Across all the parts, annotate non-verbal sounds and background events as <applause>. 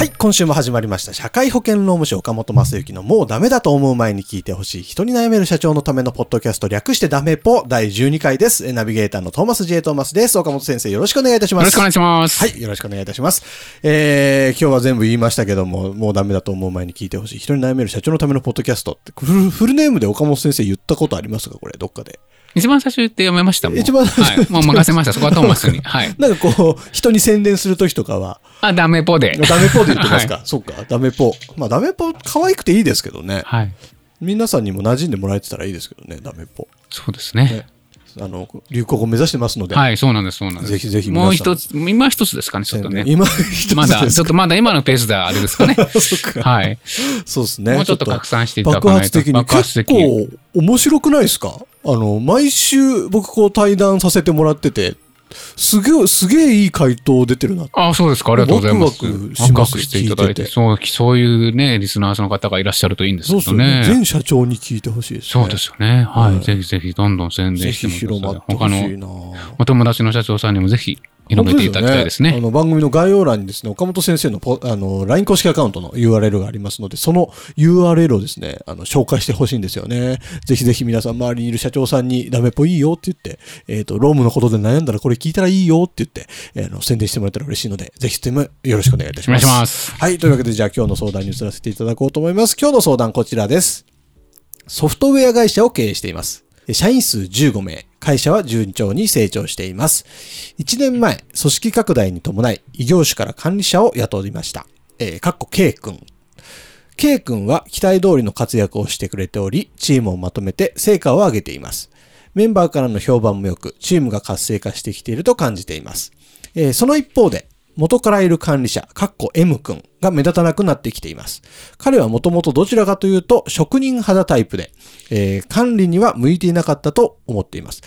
はい、今週も始まりました。社会保険労務士岡本正幸のもうダメだと思う前に聞いてほしい人に悩める社長のためのポッドキャスト略してダメポ第12回です。えナビゲーターのトーマス J. トーマスです。岡本先生よろしくお願いいたします。よろしくお願いします。はい、よろしくお願いいたします。えー、今日は全部言いましたけども、もうダメだと思う前に聞いてほしい人に悩める社長のためのポッドキャストって、フルフルネームで岡本先生言ったことありますか？これ、どっかで。一番最初言って読めましたもん。一番最初はい。もう任せました。そこはトーマスに。はい。<laughs> なんかこう、人に宣伝するときとかは、あ、ダメポで。ダメポで言ってますか、はそうか、ダメポ。まあダメポ可愛くていいですけどね。はい。皆さんにも馴染んでもらえてたらいいですけどね、ダメポ。そうですね。あの、流行語目指してますので。はい、そうなんです、そうなんです。ぜひぜひもう一つ、今一つですかね、ちょっとね。今一つまだ、ちょっとまだ今のペースではあれですかね。<laughs> そっかはい。そうですね。もうちょっと拡散していただかないと爆発的に。爆発的結構面白くないですか？あの、毎週僕こう対談させてもらってて、すげえ、すげえいい回答出てるな。あそうですか。ありがとうございます。ワクワクしていただいて。そう、そういうね、リスナーの方がいらっしゃるといいんですけどそうですよね。ね。全社長に聞いてほしいですね。そうですよね。はい。はいぜひぜひ、どんどん宣ぜ伝してもください。って他のなお友達の社長さんにもぜひ広めていただきたいですね。あの番組の概要欄にですね、岡本先生のポあの LINE 公式アカウントの URL がありますので、その URL をですね、あの紹介してほしいんですよね。ぜひぜひ皆さん周りにいる社長さんにダメっぽいいよって言って、えっ、と、労務のことで悩んだらこれ聞いたらいいよって言って、えーあの宣伝してもらえたら嬉しいので、ぜひともよろしくお願いいたします。お願いしますはい。というわけで、じゃあ今日の相談に移らせていただこうと思います。今日の相談こちらです。ソフトウェア会社を経営しています。社員数15名、会社は順調に成長しています。1年前、組織拡大に伴い、異業種から管理者を雇いました。えー、かっこ K 君。K 君は期待通りの活躍をしてくれており、チームをまとめて成果を上げています。メンバーからの評判も良く、チームが活性化してきていると感じています。えーその一方で、元からいる管理者、かっこ M 君が目立たなくなってきています。彼はもともとどちらかというと職人肌タイプで、えー管理には向いていなかったと思っています。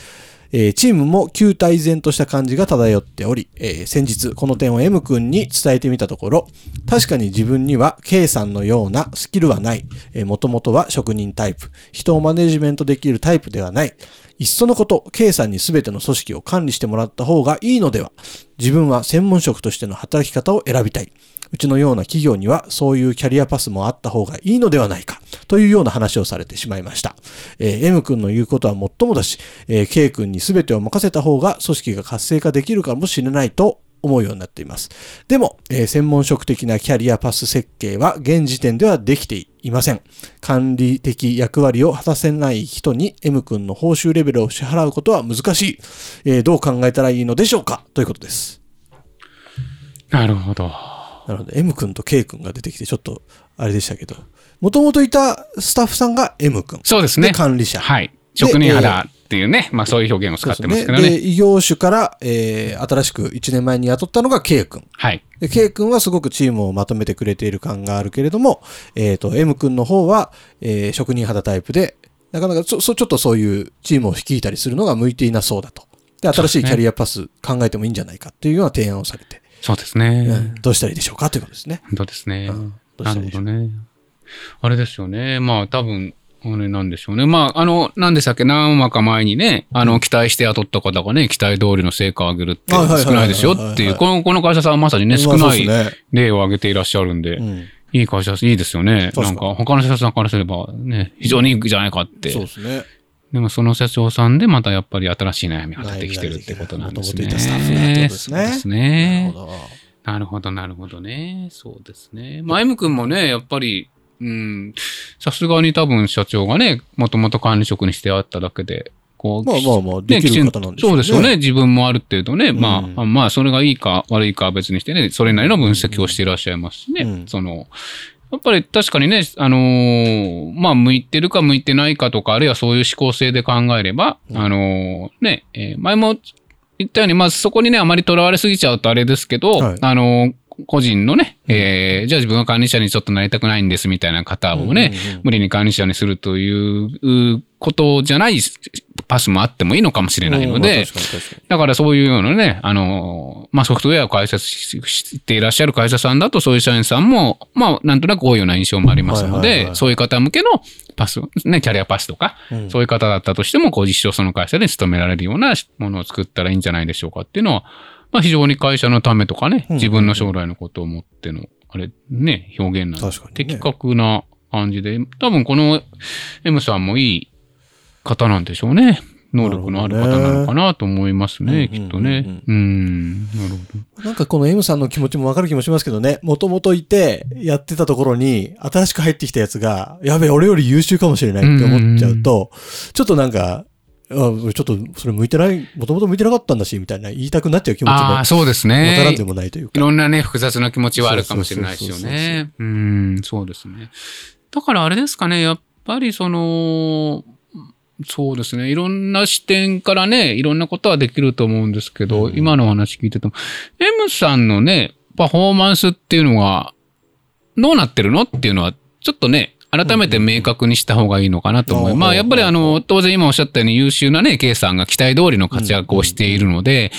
えーチームも旧態依然とした感じが漂っており、えー先日この点を M 君に伝えてみたところ、確かに自分には K さんのようなスキルはない。えー、もともとは職人タイプ。人をマネジメントできるタイプではない。いっそのこと、K さんに全ての組織を管理してもらった方がいいのでは。自分は専門職としての働き方を選びたい。うちのような企業にはそういうキャリアパスもあった方がいいのではないか。というような話をされてしまいました。えー M 君の言うことはもっともだし、えー K 君に全てを任せた方が組織が活性化できるかもしれないと思うようになっています。でも、えー専門職的なキャリアパス設計は現時点ではできていません。管理的役割を果たせない人に M 君の報酬レベルを支払うことは難しい。えーどう考えたらいいのでしょうか？ということです。なるほど。なので M 君と K 君が出てきてちょっとあれでしたけど、もともといたスタッフさんが M 君。そうですね。管理者。はい。職人肌っていうね、まあそういう表現を使ってますけどね。で、異業種から、えー新しく1年前に雇ったのが K 君。はい。で K 君はすごくチームをまとめてくれている感があるけれども、えっ、と、M 君の方は、えー職人肌タイプで、なかなかそ、そちょっとそういうチームを率いたりするのが向いていなそうだと。で、新しいキャリアパス考えてもいいんじゃないかっていうような提案をされて、そうですね。うんどうしたらいいでしょうかということですね。本当ですね。うんどうなしたらいいでしょうるほどね。あれですよね。まあ多分、あれなんでしょうね。まあ、あの、なんでしたっけ、何話か前にね、あの、期待して雇った方がね、期待通りの成果を上げるって少ないですよっていう、この、この会社さんはまさにね、少ない例を挙げていらっしゃるんで、うん。いい会社、いいですよね。なんか、他の社長さんからすればね、非常にいいんじゃないかって。そうですね。でもその社長さんでまたやっぱり新しい悩みが出てきてるってことなんですね。元々いたスタッフがってことですねそうですね。なるほど。なるほど、ね。そうですね。まあ、M 君もね、やっぱり、うん、さすがに多分社長がね、もともと管理職にしてあっただけで、こう、まあまあまあできる方なんでしょうねそうですよね。自分もある程度ね、まうんあ、まあ、それがいいか悪いかは別にしてね、それなりの分析をしていらっしゃいますしね。うんその、やっぱり確かにね、あのーまあ、向いてるか向いてないかとか、あるいはそういう思考性で考えれば、あのーね、えー前も言ったように、まあ、そこにね、あまりとらわれすぎちゃうとあれですけど、はい。あのー個人のね、えーじゃあ自分は管理者にちょっとなりたくないんですみたいな方をね、うんうんうん。無理に管理者にするといううことじゃないパスもあってもいいのかもしれないので、だからそういうようなね、あの、まあ、ソフトウェアを開発ししていらっしゃる会社さんだと、そういう社員さんも、まあ、なんとなく多いような印象もありますので、そういう方向けのパス、ね、キャリアパスとか、うん。そういう方だったとしても、こう実証その会社で勤められるようなものを作ったらいいんじゃないでしょうかっていうのは、まあ、非常に会社のためとかね、うん。自分の将来のことを思っての、あれ、ね、表現なんで、的確な感じで、多分この M さんもいい方なんでしょうね。能力のある方なのかなと思いますね、ねきっとね。うん、なるほなんかこの M さんの気持ちもわかる気もしますけどね、もともといて、やってたところに、新しく入ってきたやつが、やべえ、俺より優秀かもしれないって思っちゃうと、ちょっとなんか、あ俺ちょっとそれ向いてない、もともと向いてなかったんだし、みたいな言いたくなっちゃう気ど。持ちもああ、そうですわからんねで。もないといういか。ろんなね、複雑な気持ちはあるかもしれないですよね。うん、そうですね。だからあれですかね、やっぱりその、そうですね。いろんな視点からね、いろんなことはできると思うんですけど、うん今のお話聞いてても、M さんのね、パフォーマンスっていうのが、どうなってるのっていうのは、ちょっとね、改めて明確にした方がいいのかなと思う。うんまあ、やっぱりあの、当然今おっしゃったように優秀なね、K さんが期待通りの活躍をしているので、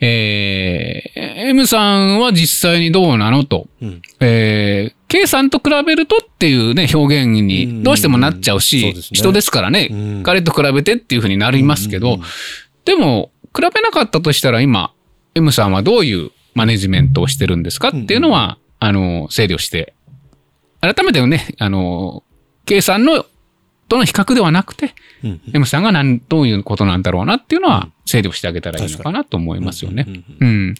えー、M さんは実際にどうなのと。うんえー、K さんと比べるとっていうね、表現にどうしてもなっちゃううんうですね。人ですからね、うん。彼と比べてっていうふうになりますけど、うん。うんうんでも、比べなかったとしたら今、M さんはどういうマネジメントをしてるんですかっていうのは、あの、整理をして、改めてね、あの、K さんのとの比較ではなくて、うん。うん M さんが何、どういうことなんだろうなっていうのは整理をしてあげたらいいのかなと思いますよね。うんうんうん。うん。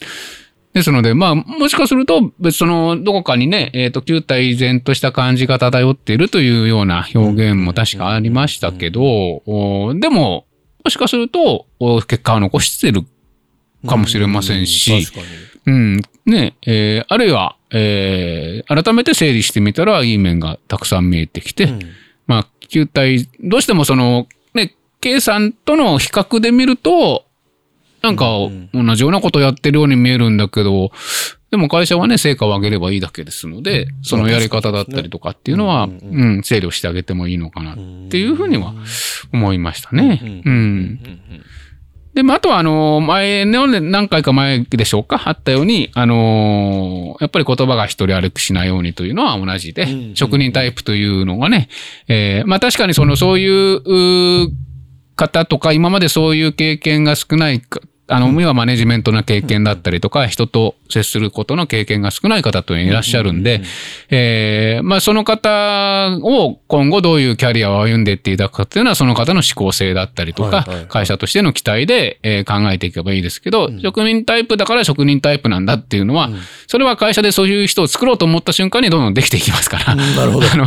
ですので、まあ、もしかすると、別その、どこかにね、えっ、と、旧体依然とした感じが漂っているというような表現も確かありましたけど、おでも、もしかすると、お結果を残してるかもしれませんしうん。ね、えーあるいは、えー改めて整理してみたら、いい面がたくさん見えてきて、うんまあ、球体、どうしてもその、ね、さんとの比較で見ると、なんかうん同じようなことをやってるように見えるんだけど、でも会社はね、成果を上げればいいだけですので、そのやり方だったりとかっていうのは、うんうん、整理をしてあげてもいいのかなっていうふうには思いましたね。うん。で、まあ、あとは、あの、前何回か前でしょうか、あったように、あのやっぱり言葉が一人歩きしないようにというのは同じで、うん。職人タイプというのがね、えーまあ確かにその、そういう方とか、今までそういう経験が少ないか、あの、要はマネジメントの経験だったりとか、人と接することの経験が少ない方というのがいらっしゃるんで、えーまあその方を今後どういうキャリアを歩んでいっていただくかっていうのは、その方の思考性だったりとか会社としての期待で、えー考えていけばいいですけど、職人タイプだから職人タイプなんだっていうのは、それは会社でそういう人を作ろうと思った瞬間にどんどんできていきますから。うんなるほど <laughs> あの、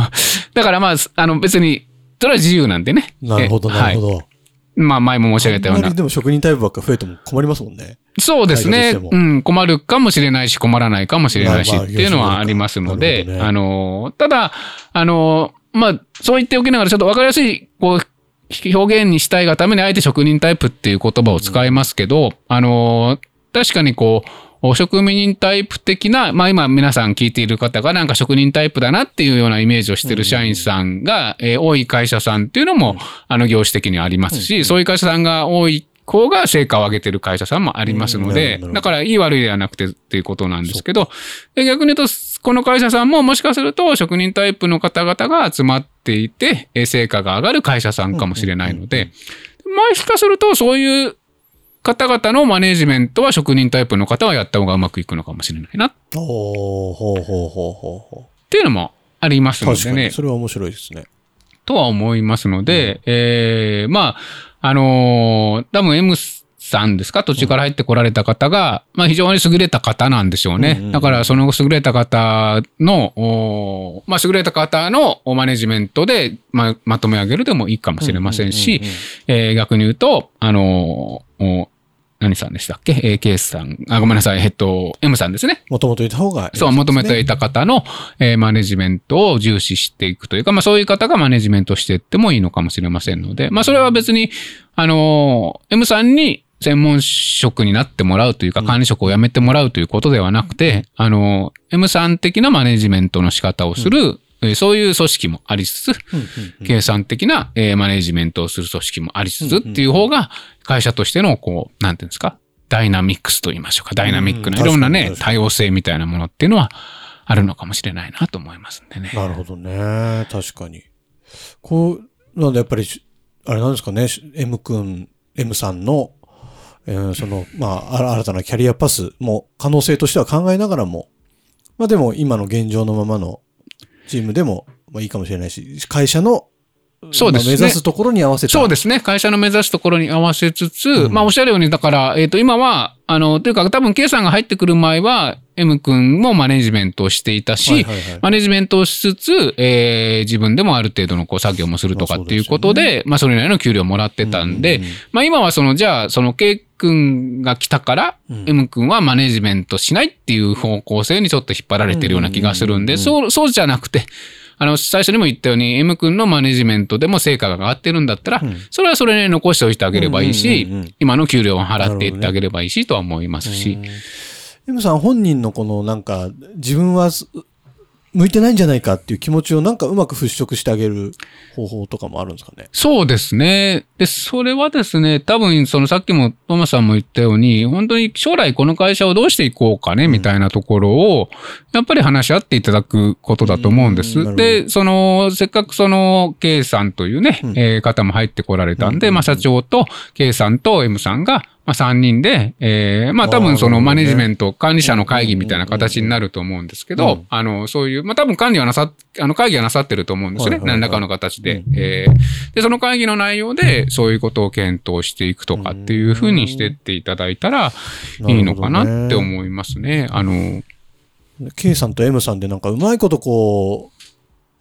だからまあ、あの別に、それは自由なんでね。なるほど、えなるほど。はいまあ前も申し上げたような。でも職人タイプばっか増えても困りますもんね。そうですね。うん、困るかもしれないし、困らないかもしれないし、っていうのはありますので、ねあの、ただ、あの、まあ、そう言っておきながら、ちょっとわかりやすい、こう、表現にしたいがために、あえて職人タイプっていう言葉を使いますけど、あの、確かにこう、職人タイプ的な、まあ今皆さん聞いている方がなんか職人タイプだなっていうようなイメージをしてる社員さんが、えー多い会社さんっていうのも、あの業種的にありますし、そういう会社さんが多い方が成果を上げてる会社さんもありますのでだからいい悪いではなくてっていうことなんですけど、で逆に言うと、この会社さんももしかすると職人タイプの方々が集まっていて、えー成果が上がる会社さんかもしれないので、もしかするとそういう方々のマネジメントは職人タイプの方はやった方がうまくいくのかもしれないなっおーほうほうほうほうほていうのもあります。のでね。それは面白いですね。とは思いますので、えーまあ、あのー多分 M さんですか？途中から入ってこられた方が、まあ非常に優れた方なんでしょうね。うんうんうんだからその優れた方の、まあ優れた方のマネジメントで、ままとめ上げるでもいいかもしれませんし、えー逆に言うと、あのーお何さんでしたっけ？えー、ケースさん、あ、ごめんなさい、えっと、M さんですね。もともといた方がいいね、そう、求めていた方の、えーマネジメントを重視していくというか、まあそういう方がマネジメントしていってもいいのかもしれませんので、まあそれは別に、あのー M さんに専門職になってもらうというか、管理職を辞めてもらうということではなくて、あのー M さん的なマネジメントの仕方をする、えーそういう組織もありつつ、計算的な、えーマネジメントをする組織もありつつっていう方が、会社としての、こう、なんていうんですか、ダイナミックスと言いましょうか、ダイナミックなうんいろんなね多様性みたいなものっていうのはあるのかもしれないなと思いますんでね。なるほどね。確かに。こう、なんでやっぱりし、あれなんですかね、し M 君、M さんの、えーその、まあ、新たなキャリアパスも可能性としては考えながらも、まあでも今の現状のままのチームでも、まあいいかもしれないし、会社の、そうですねまあ目指すところに合わせた。そうですね。会社の目指すところに合わせつつ、うんまあおっしゃるように、だから、えっ、と、今は、あの、というか多分、K さんが入ってくる前は、M 君もマネジメントをしていたし、はいはいはい。マネジメントをしつつ、えー自分でもある程度のこう作業もするとかっていうことで、まあそれなりの給料をもらってたんで、うんうんうん。まあ今はその、じゃあ、その K 君が来たから、うん。M 君はマネジメントしないっていう方向性にちょっと引っ張られてるような気がするんで、うんうんそう、そうじゃなくて、あの、最初にも言ったように、M 君のマネジメントでも成果が上がってるんだったら、うん。それはそれに残しておいてあげればいいし、うんうんうんうん。今の給料を払っていってあげればいいしとは思いますし、M さん本人のこのなんか、自分はす向いてないんじゃないかっていう気持ちをなんかうまく払拭してあげる方法とかもあるんですかね？そうですね。で、それはですね、多分、そのさっきもトマさんも言ったように、本当に将来この会社をどうしていこうかね、みたいなところを、やっぱり話し合っていただくことだと思うんです。うんで、その、せっかくその、K さんというね、うんえー方も入ってこられたんで、まあ社長と K さんと M さんが、まあ3人で、えーまあ多分そのマネジメント、管理者の会議みたいな形になると思うんですけど、うんあの、そういう、まあ多分管理はなさっ、あの会議はなさってると思うんですよね。何らかの形で。えーで、その会議の内容で、そういうことを検討していくとかっていうふうにしてっていただいたらいいのかなって思いますね。あの、K さんと M さんでなんかうまいことこう、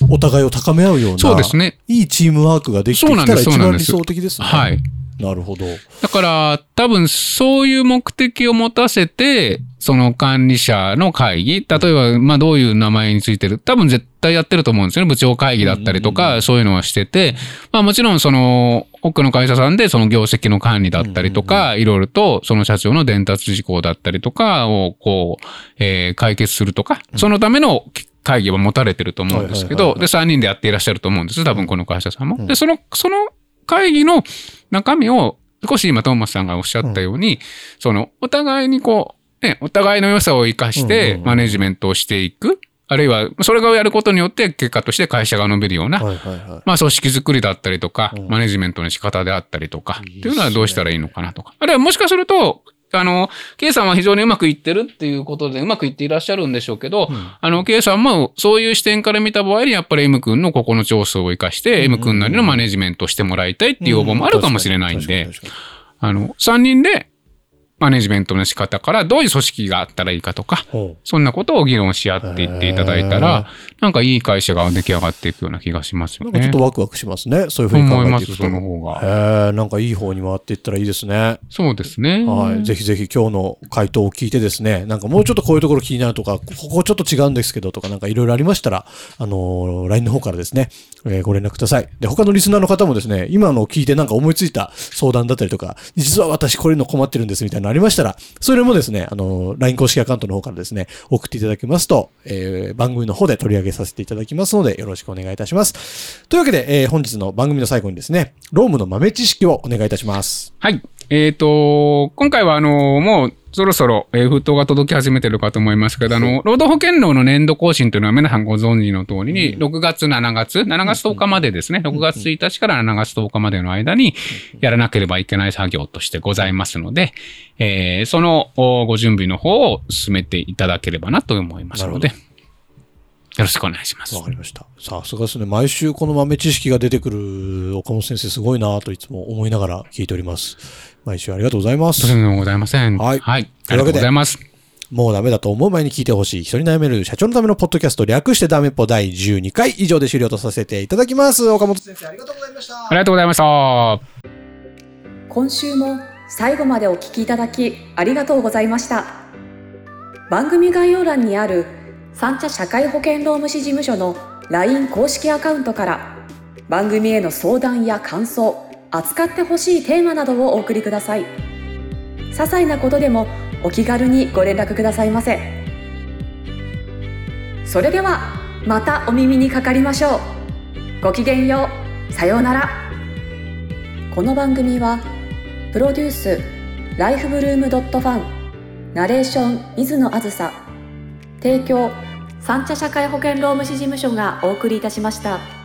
お互いを高め合うような、そうですね。いいチームワークができてそうなんですきたら一そうなんです番理想的ですね。はい。なるほど。だから、多分そういう目的を持たせて、その管理者の会議、例えば、まあどういう名前についてる、多分絶対やってると思うんですよね。部長会議だったりとか、そういうのはしてて、まあもちろんその、多くの会社さんでその業績の管理だったりとか、いろいろとその社長の伝達事項だったりとかを、こう、えー解決するとか、そのための会議は持たれてると思うんですけど、で、3人でやっていらっしゃると思うんです。多分この会社さんも。で、その、その会議の中身を、少し今トーマスさんがおっしゃったように、その、お互いにこう、ね、お互いの良さを生かしうんうんてうんマネジメントをしていく。あるいは、それがやることによって結果として会社が伸びるような。まあ組織づくりだったりとか、うんマネジメントの仕方であったりとか、っていうのはどうしたらいいのかなとか。あるいはもしかすると、あの、K さんは非常にうまくいってるっていうことでうまくいっていらっしゃるんでしょうけど、あの、K さんもそういう視点から見た場合にやっぱり M 君のここの長所を生かして、M 君なりのマネジメントをしてもらいたいっていう要望もあるかもしれないんで、あの、3人でマネジメントの仕方からどういう組織があったらいいかとか、そんなことを議論し合っていっていただいたら、なんかいい会社が出来上がっていくような気がしますよねちょっと。ワクワクしますね。そういうふうに考思います、えていくと。その方が。へえ、なんかいい方に回っていったらいいですね。そうですね。はい。ぜひぜひ今日の回答を聞いてですね、なんかもうちょっとこういうところ気になるとか、ここちょっと違うんですけどとか、なんかいろいろありましたら、あのー LINE の方からですね、えーご連絡ください。で、他のリスナーの方もですね、今のを聞いてなんか思いついた相談だったりとか、実は私これの困ってるんですみたいなのありましたら、それもですね、あの LINE 公式アカウントの方からですね、送っていただけますと、えー番組の方で取り上げさせていただきますので、よろしくお願いいたします。というわけで、えー本日の番組の最後にですね、ロームの豆知識をお願いいたします。はい。えっ、と、今回はあの、もうそろそろ、えー封筒が届き始めてるかと思いますけど、あの、労働保険労の年度更新というのは皆さんご存知の通りに、6月、7月、7月10日までですね、6月1日から7月10日までの間にやらなければいけない作業としてございますので、えーそのおご準備の方を進めていただければなと思いますので、なよろしくお願いしますわ。かりました。さすがですね。毎週この豆知識が出てくる岡本先生すごいなといつも思いながら聞いております。毎週ありがとうございますと。てもございません。はいはい。ありがとうございます。もうダメだと思う前に聞いてほしい。人に悩める社長のためのポッドキャスト略してダメっぽ第12回以上で終了とさせていただきます。岡本先生ありがとうございましたあ。りがとうございました。今週も最後までお聞きいただきありがとうございました番組概要欄にある三茶社会保険労務士事務所の LINE 公式アカウントから番組への相談や感想扱ってほしいテーマなどをお送りください。些細なことでもお気軽にご連絡くださいませ。それではまたお耳にかかりましょう。ごきげんよう。さようなら。この番組はプロデュースライフブルームドットファンナレーション水野あずさ提供三茶社会保険労務士事務所がお送りいたしました。